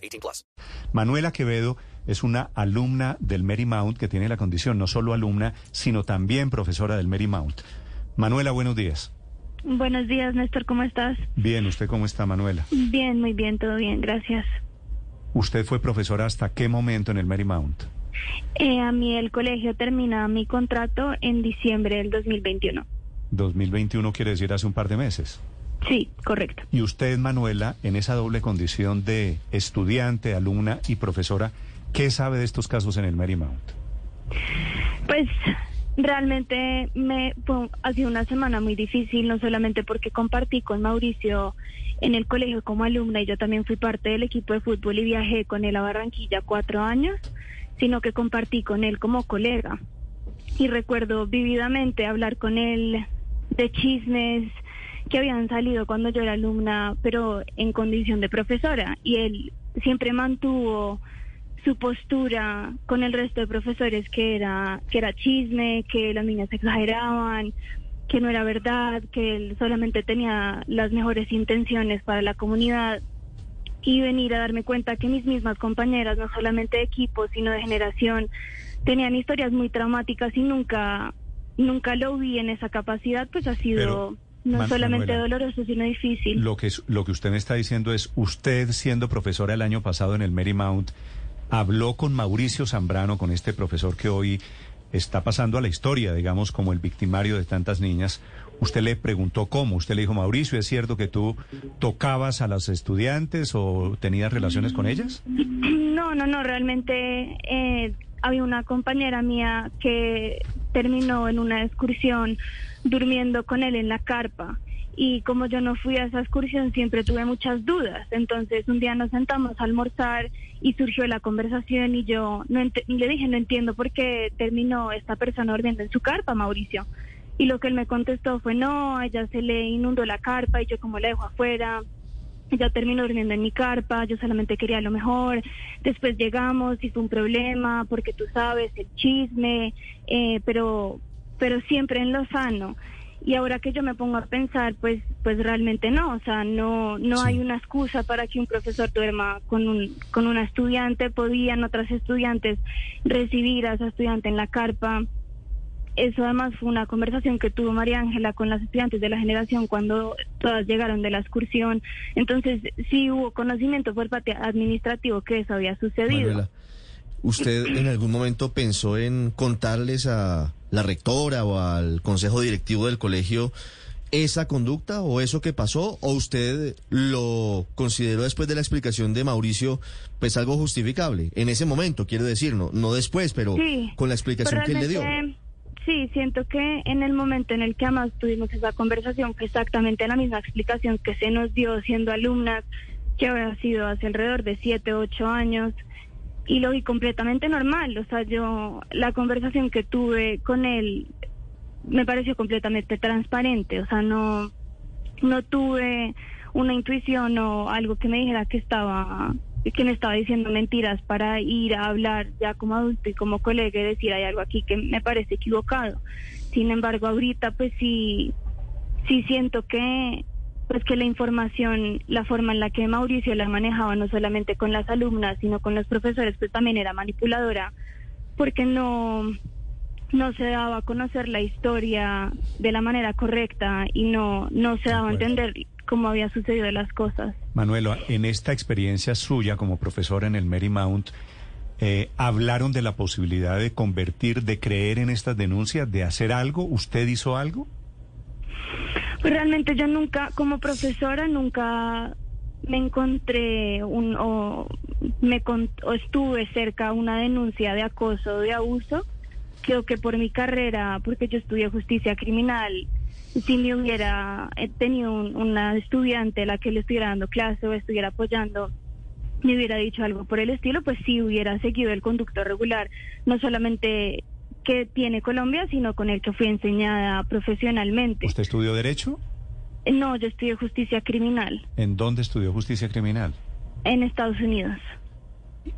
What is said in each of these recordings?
18 plus. Manuela Quevedo es una alumna del Marymount que tiene la condición no solo alumna, sino también profesora del Marymount. Manuela, buenos días. Buenos días, Néstor, ¿cómo estás? Bien, ¿usted cómo está, Manuela? Bien, muy bien, todo bien, gracias. ¿Usted fue profesora hasta qué momento en el Marymount? Eh, a mí el colegio termina mi contrato en diciembre del 2021. 2021 quiere decir hace un par de meses. Sí, correcto. Y usted, Manuela, en esa doble condición de estudiante, alumna y profesora, ¿qué sabe de estos casos en el Marymount? Pues realmente me ha sido una semana muy difícil, no solamente porque compartí con Mauricio en el colegio como alumna y yo también fui parte del equipo de fútbol y viajé con él a Barranquilla cuatro años, sino que compartí con él como colega. Y recuerdo vividamente hablar con él de chismes que habían salido cuando yo era alumna, pero en condición de profesora. Y él siempre mantuvo su postura con el resto de profesores que era que era chisme, que las niñas exageraban, que no era verdad, que él solamente tenía las mejores intenciones para la comunidad y venir a darme cuenta que mis mismas compañeras, no solamente de equipo, sino de generación, tenían historias muy traumáticas y nunca nunca lo vi en esa capacidad, pues ha sido no Man- solamente Manuela, doloroso, sino difícil. Lo que, es- lo que usted me está diciendo es, usted siendo profesora el año pasado en el Marymount, habló con Mauricio Zambrano, con este profesor que hoy está pasando a la historia, digamos, como el victimario de tantas niñas. Usted le preguntó cómo, usted le dijo, Mauricio, ¿es cierto que tú tocabas a las estudiantes o tenías relaciones con ellas? No, no, no, realmente eh, había una compañera mía que terminó en una excursión durmiendo con él en la carpa y como yo no fui a esa excursión siempre tuve muchas dudas. Entonces un día nos sentamos a almorzar y surgió la conversación y yo no le dije no entiendo por qué terminó esta persona durmiendo en su carpa, Mauricio. Y lo que él me contestó fue no, ella se le inundó la carpa y yo como la dejo afuera. Ella terminó durmiendo en mi carpa, yo solamente quería lo mejor. Después llegamos y fue un problema, porque tú sabes, el chisme, eh, pero, pero siempre en lo sano. Y ahora que yo me pongo a pensar, pues, pues realmente no, o sea, no, no Sí. hay una excusa para que un profesor duerma con un, con una estudiante. Podían otras estudiantes recibir a esa estudiante en la carpa. Eso además fue una conversación que tuvo María Ángela con las estudiantes de la generación cuando todas llegaron de la excursión. Entonces, sí hubo conocimiento por parte administrativo que eso había sucedido. Manuela, ¿usted en algún momento pensó en contarles a la rectora o al consejo directivo del colegio esa conducta o eso que pasó? ¿O usted lo consideró después de la explicación de Mauricio pues algo justificable? En ese momento, quiero decir, no, no después, pero Sí, con la explicación que él le dio. Sí, siento que en el momento en el que además tuvimos esa conversación fue exactamente la misma explicación que se nos dio siendo alumnas, que había sido hace alrededor de siete, ocho años, y lo vi completamente normal. O sea, yo, la conversación que tuve con él me pareció completamente transparente. O sea, no, no tuve una intuición o algo que me dijera que estaba que me estaba diciendo mentiras para ir a hablar ya como adulto y como colega y decir hay algo aquí que me parece equivocado. Sin embargo, ahorita pues sí sí siento que pues que la información, la forma en la que Mauricio la manejaba no solamente con las alumnas, sino con los profesores, pues también era manipuladora porque no no se daba a conocer la historia de la manera correcta y no no se daba a entender cómo había sucedido las cosas. Manuela, en esta experiencia suya como profesora en el Marymount, eh, ¿hablaron de la posibilidad de convertir, de creer en estas denuncias, de hacer algo? ¿Usted hizo algo? Pues realmente yo nunca, como profesora, nunca me encontré un, o, me con- o estuve cerca a una denuncia de acoso o de abuso. Creo que por mi carrera, porque yo estudié justicia criminal, si me hubiera eh, tenido un- una estudiante a la que le estuviera dando clase o estuviera apoyando, me hubiera dicho algo por el estilo, pues sí hubiera seguido el conducto regular, no solamente que tiene Colombia, sino con el que fui enseñada profesionalmente. ¿Usted estudió Derecho? No, yo estudié justicia criminal ¿En dónde estudió Justicia Criminal? en Estados Unidos.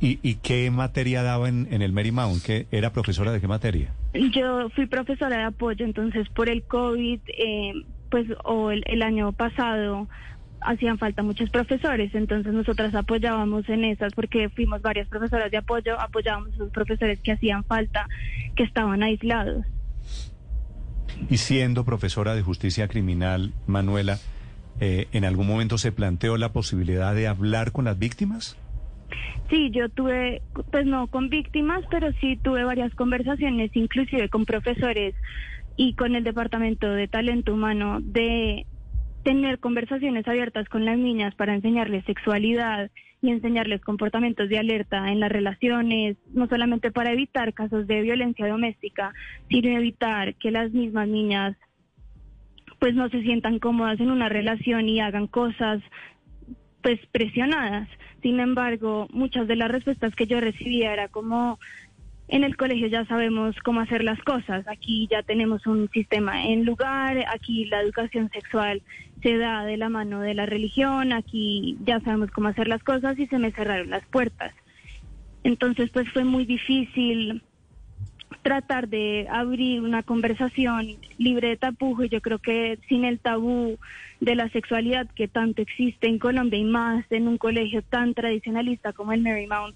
¿Y, y qué materia daba en, en el Marymount? ¿Qué, ¿Era profesora de qué materia? Yo fui profesora de apoyo, entonces por el COVID, eh, pues, o el, el año pasado, hacían falta muchos profesores, entonces nosotras apoyábamos en esas, porque fuimos varias profesoras de apoyo, apoyábamos a esos profesores que hacían falta, que estaban aislados. Y siendo profesora de Justicia Criminal, Manuela, eh, ¿en algún momento se planteó la posibilidad de hablar con las víctimas? Sí, yo tuve, pues no con víctimas, pero sí tuve varias conversaciones, inclusive con profesores y con el Departamento de Talento Humano, de tener conversaciones abiertas con las niñas para enseñarles sexualidad y enseñarles comportamientos de alerta en las relaciones, no solamente para evitar casos de violencia doméstica, sino evitar que las mismas niñas pues no se sientan cómodas en una relación y hagan cosas pues presionadas. Sin embargo, muchas de las respuestas que yo recibía era como en el colegio ya sabemos cómo hacer las cosas, aquí ya tenemos un sistema en lugar, aquí la educación sexual se da de la mano de la religión, aquí ya sabemos cómo hacer las cosas y se me cerraron las puertas. Entonces, pues fue muy difícil tratar de abrir una conversación libre de tapujo yo creo que sin el tabú de la sexualidad que tanto existe en Colombia y más en un colegio tan tradicionalista como el Marymount,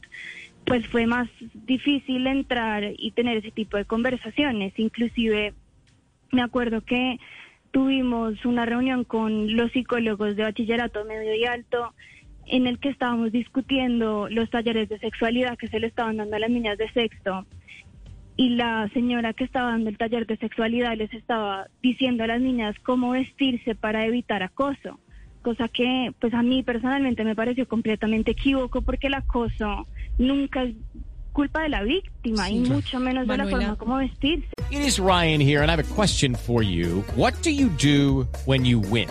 pues fue más difícil entrar y tener ese tipo de conversaciones. Inclusive me acuerdo que tuvimos una reunión con los psicólogos de bachillerato medio y alto en el que estábamos discutiendo los talleres de sexualidad que se le estaban dando a las niñas de sexto y la señora que estaba dando el taller de sexualidad les estaba diciendo a las niñas cómo vestirse para evitar acoso, cosa que pues a mí personalmente me pareció completamente equívoco porque el acoso nunca es culpa de la víctima y mucho menos de la Manuela. forma como vestirse. It is Ryan here, and I have a question for you. What do you do when you win?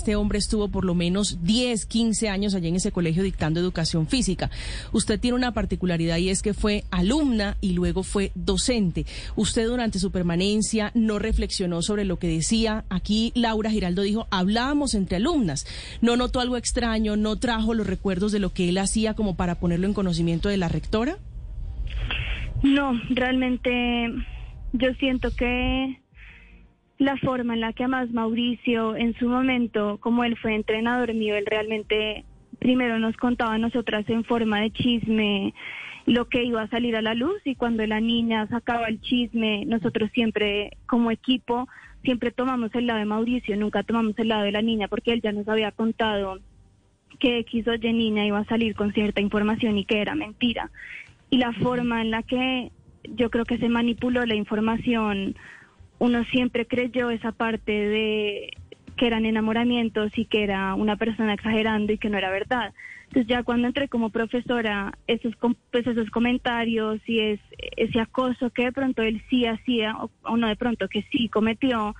Este hombre estuvo por lo menos 10, 15 años allá en ese colegio dictando educación física. Usted tiene una particularidad y es que fue alumna y luego fue docente. Usted durante su permanencia no reflexionó sobre lo que decía. Aquí Laura Giraldo dijo, hablábamos entre alumnas. No notó algo extraño, no trajo los recuerdos de lo que él hacía como para ponerlo en conocimiento de la rectora. No, realmente yo siento que la forma en la que además Mauricio en su momento, como él fue entrenador mío, él realmente primero nos contaba a nosotras en forma de chisme lo que iba a salir a la luz y cuando la niña sacaba el chisme, nosotros siempre como equipo, siempre tomamos el lado de Mauricio, nunca tomamos el lado de la niña porque él ya nos había contado que X o Y niña iba a salir con cierta información y que era mentira. Y la forma en la que yo creo que se manipuló la información, uno siempre creyó esa parte de que eran enamoramientos y que era una persona exagerando y que no era verdad. Entonces ya cuando entré como profesora, esos, pues esos comentarios y es, ese acoso que de pronto él sí hacía o, o no de pronto que sí cometió,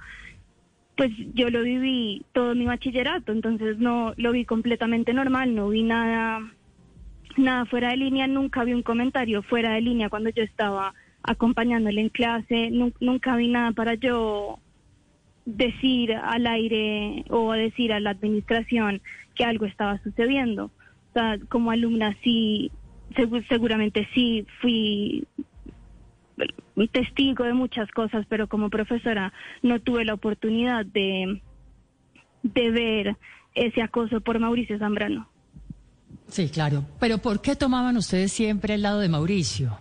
pues yo lo viví todo mi bachillerato, entonces no lo vi completamente normal, no vi nada nada fuera de línea, nunca vi un comentario fuera de línea cuando yo estaba acompañándole en clase, nu- nunca vi nada para yo decir al aire o decir a la administración que algo estaba sucediendo. O sea, como alumna sí, segu- seguramente sí fui testigo de muchas cosas, pero como profesora no tuve la oportunidad de, de ver ese acoso por Mauricio Zambrano. Sí, claro. Pero ¿por qué tomaban ustedes siempre el lado de Mauricio?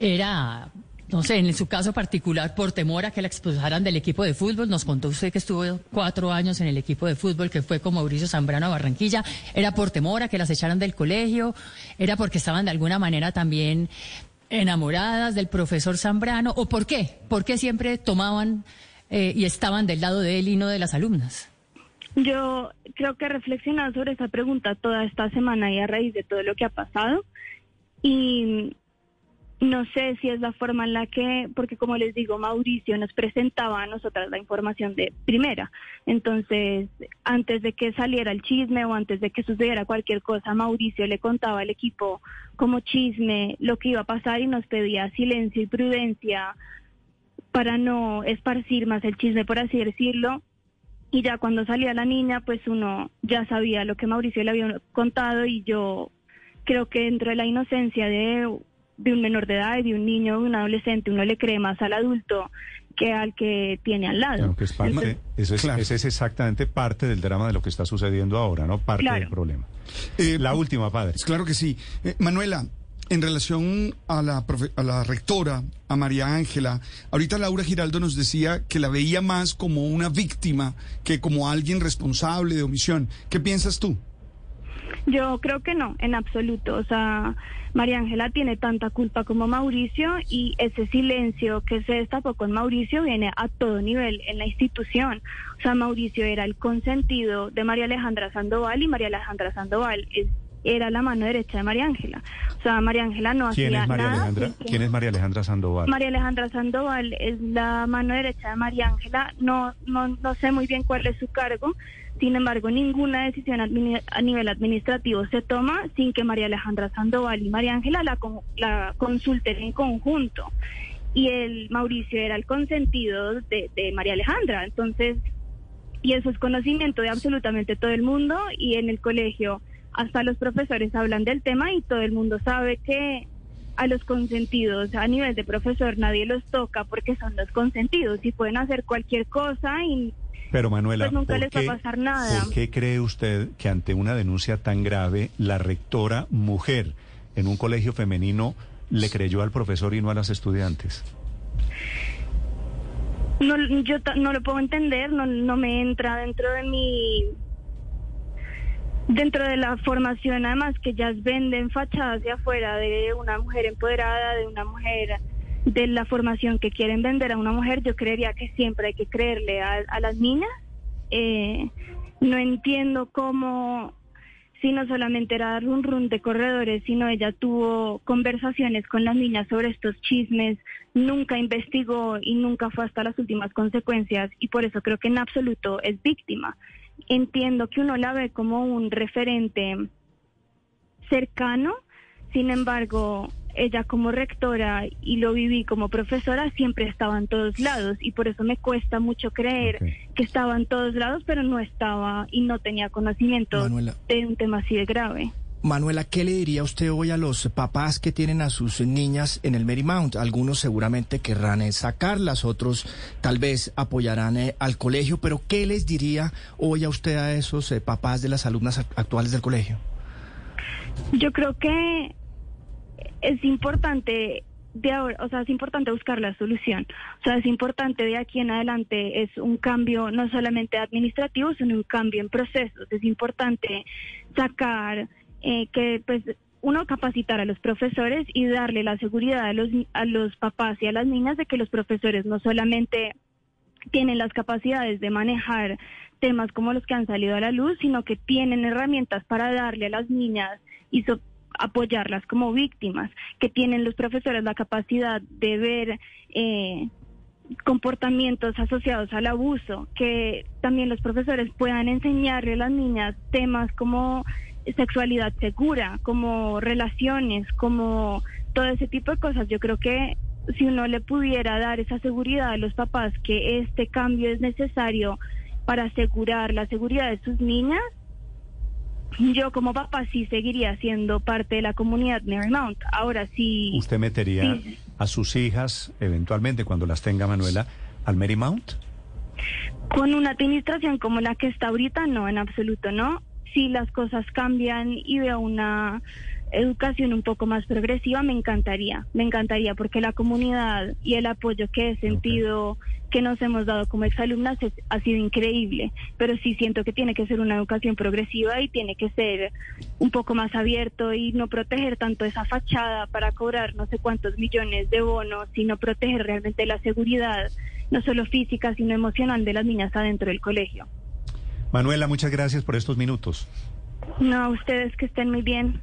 ¿Era no sé, en su caso particular, por temor a que la expulsaran del equipo de fútbol. Nos contó usted que estuvo cuatro años en el equipo de fútbol, que fue con Mauricio Zambrano a Barranquilla. ¿Era por temor a que las echaran del colegio? ¿Era porque estaban de alguna manera también enamoradas del profesor Zambrano? ¿O por qué? ¿Por qué siempre tomaban eh, y estaban del lado de él y no de las alumnas? Yo creo que he reflexionado sobre esa pregunta toda esta semana y a raíz de todo lo que ha pasado. Y no sé si es la forma en la que, porque como les digo, Mauricio nos presentaba a nosotras la información de primera. Entonces, antes de que saliera el chisme o antes de que sucediera cualquier cosa, Mauricio le contaba al equipo como chisme lo que iba a pasar y nos pedía silencio y prudencia para no esparcir más el chisme, por así decirlo. Y ya cuando salía la niña, pues uno ya sabía lo que Mauricio le había contado y yo creo que dentro de la inocencia de, de un menor de edad y de un niño, de un adolescente, uno le cree más al adulto que al que tiene al lado. Claro, que es parte, Entonces, eso es, ese es exactamente parte del drama de lo que está sucediendo ahora, ¿no? Parte Claro. del problema. Eh, la última, padre. Claro que sí. Eh, Manuela, en relación a la, profe- a la rectora, a María Ángela, ahorita Laura Giraldo nos decía que la veía más como una víctima que como alguien responsable de omisión. ¿Qué piensas tú? Yo creo que no, en absoluto. O sea, María Ángela tiene tanta culpa como Mauricio y ese silencio que se destapó con Mauricio viene a todo nivel en la institución. O sea, Mauricio era el consentido de María Alejandra Sandoval y María Alejandra Sandoval es- era la mano derecha de María Ángela. O sea, María Ángela no ¿Quién hacía es María nada. Alejandra? que- ¿Quién es María Alejandra Sandoval? María Alejandra Sandoval es la mano derecha de María Ángela. No, no, no sé muy bien cuál es su cargo. Sin embargo, ninguna decisión a nivel administrativo se toma sin que María Alejandra Sandoval y María Ángela la, con- la consulten en conjunto. Y el Mauricio era el consentido de, de María Alejandra. Entonces, y eso es conocimiento de absolutamente todo el mundo y en el colegio hasta los profesores hablan del tema y todo el mundo sabe que a los consentidos a nivel de profesor nadie los toca porque son los consentidos y pueden hacer cualquier cosa y Pero Manuela, Pues nunca ¿por les va a qué- pasar nada. ¿por qué cree usted que ante una denuncia tan grave, la rectora mujer en un colegio femenino le creyó al profesor y no a las estudiantes? no yo no lo puedo entender no no me entra dentro de mi dentro de la formación además que ellas venden fachadas de afuera de una mujer empoderada de una mujer de la formación que quieren vender a una mujer yo creería que siempre hay que creerle a, las niñas Eh, no entiendo cómo si no solamente era run run de corredores, sino ella tuvo conversaciones con las niñas sobre estos chismes, nunca investigó y nunca fue hasta las últimas consecuencias y por eso creo que en absoluto es víctima. Entiendo que uno la ve como un referente cercano, sin embargo, ella como rectora y lo viví como profesora siempre estaba en todos lados y por eso me cuesta mucho creer que estaba en todos lados, pero no estaba y no tenía conocimiento Manuela. de un tema así de grave. Manuela, ¿qué le diría usted hoy a los papás que tienen a sus niñas en el Marymount? Algunos seguramente querrán eh, sacarlas, otros tal vez apoyarán eh, al colegio, pero ¿qué les diría hoy a usted a esos eh, papás de las alumnas act- actuales del colegio? Yo creo que es importante de ahora, o sea, es importante buscar la solución. O sea, es importante de aquí en adelante es un cambio no solamente administrativo, sino un cambio en procesos. Es importante sacar eh, que pues uno capacitar a los profesores y darle la seguridad a los a los papás y a las niñas de que los profesores no solamente tienen las capacidades de manejar temas como los que han salido a la luz, sino que tienen herramientas para darle a las niñas y apoyarlas como víctimas, que tienen los profesores la capacidad de ver eh, comportamientos asociados al abuso, que también los profesores puedan enseñarle a las niñas temas como sexualidad segura, como relaciones, como todo ese tipo de cosas. Yo creo que si uno le pudiera dar esa seguridad a los papás que este cambio es necesario para asegurar la seguridad de sus niñas, yo como papá sí seguiría siendo parte de la comunidad Marymount. Ahora sí. ¿Usted metería Sí. a sus hijas, eventualmente, cuando las tenga Manuela, al Marymount? Con una administración como la que está ahorita, no, en absoluto, no. Si las cosas cambian y veo una educación un poco más progresiva, me encantaría, me encantaría porque la comunidad y el apoyo que he sentido que nos hemos dado como exalumnas es- ha sido increíble, pero sí siento que tiene que ser una educación progresiva y tiene que ser un poco más abierto y no proteger tanto esa fachada para cobrar no sé cuántos millones de bonos, sino proteger realmente la seguridad, no solo física, sino emocional de las niñas adentro del colegio. Manuela, muchas gracias por estos minutos. No, a ustedes que estén muy bien.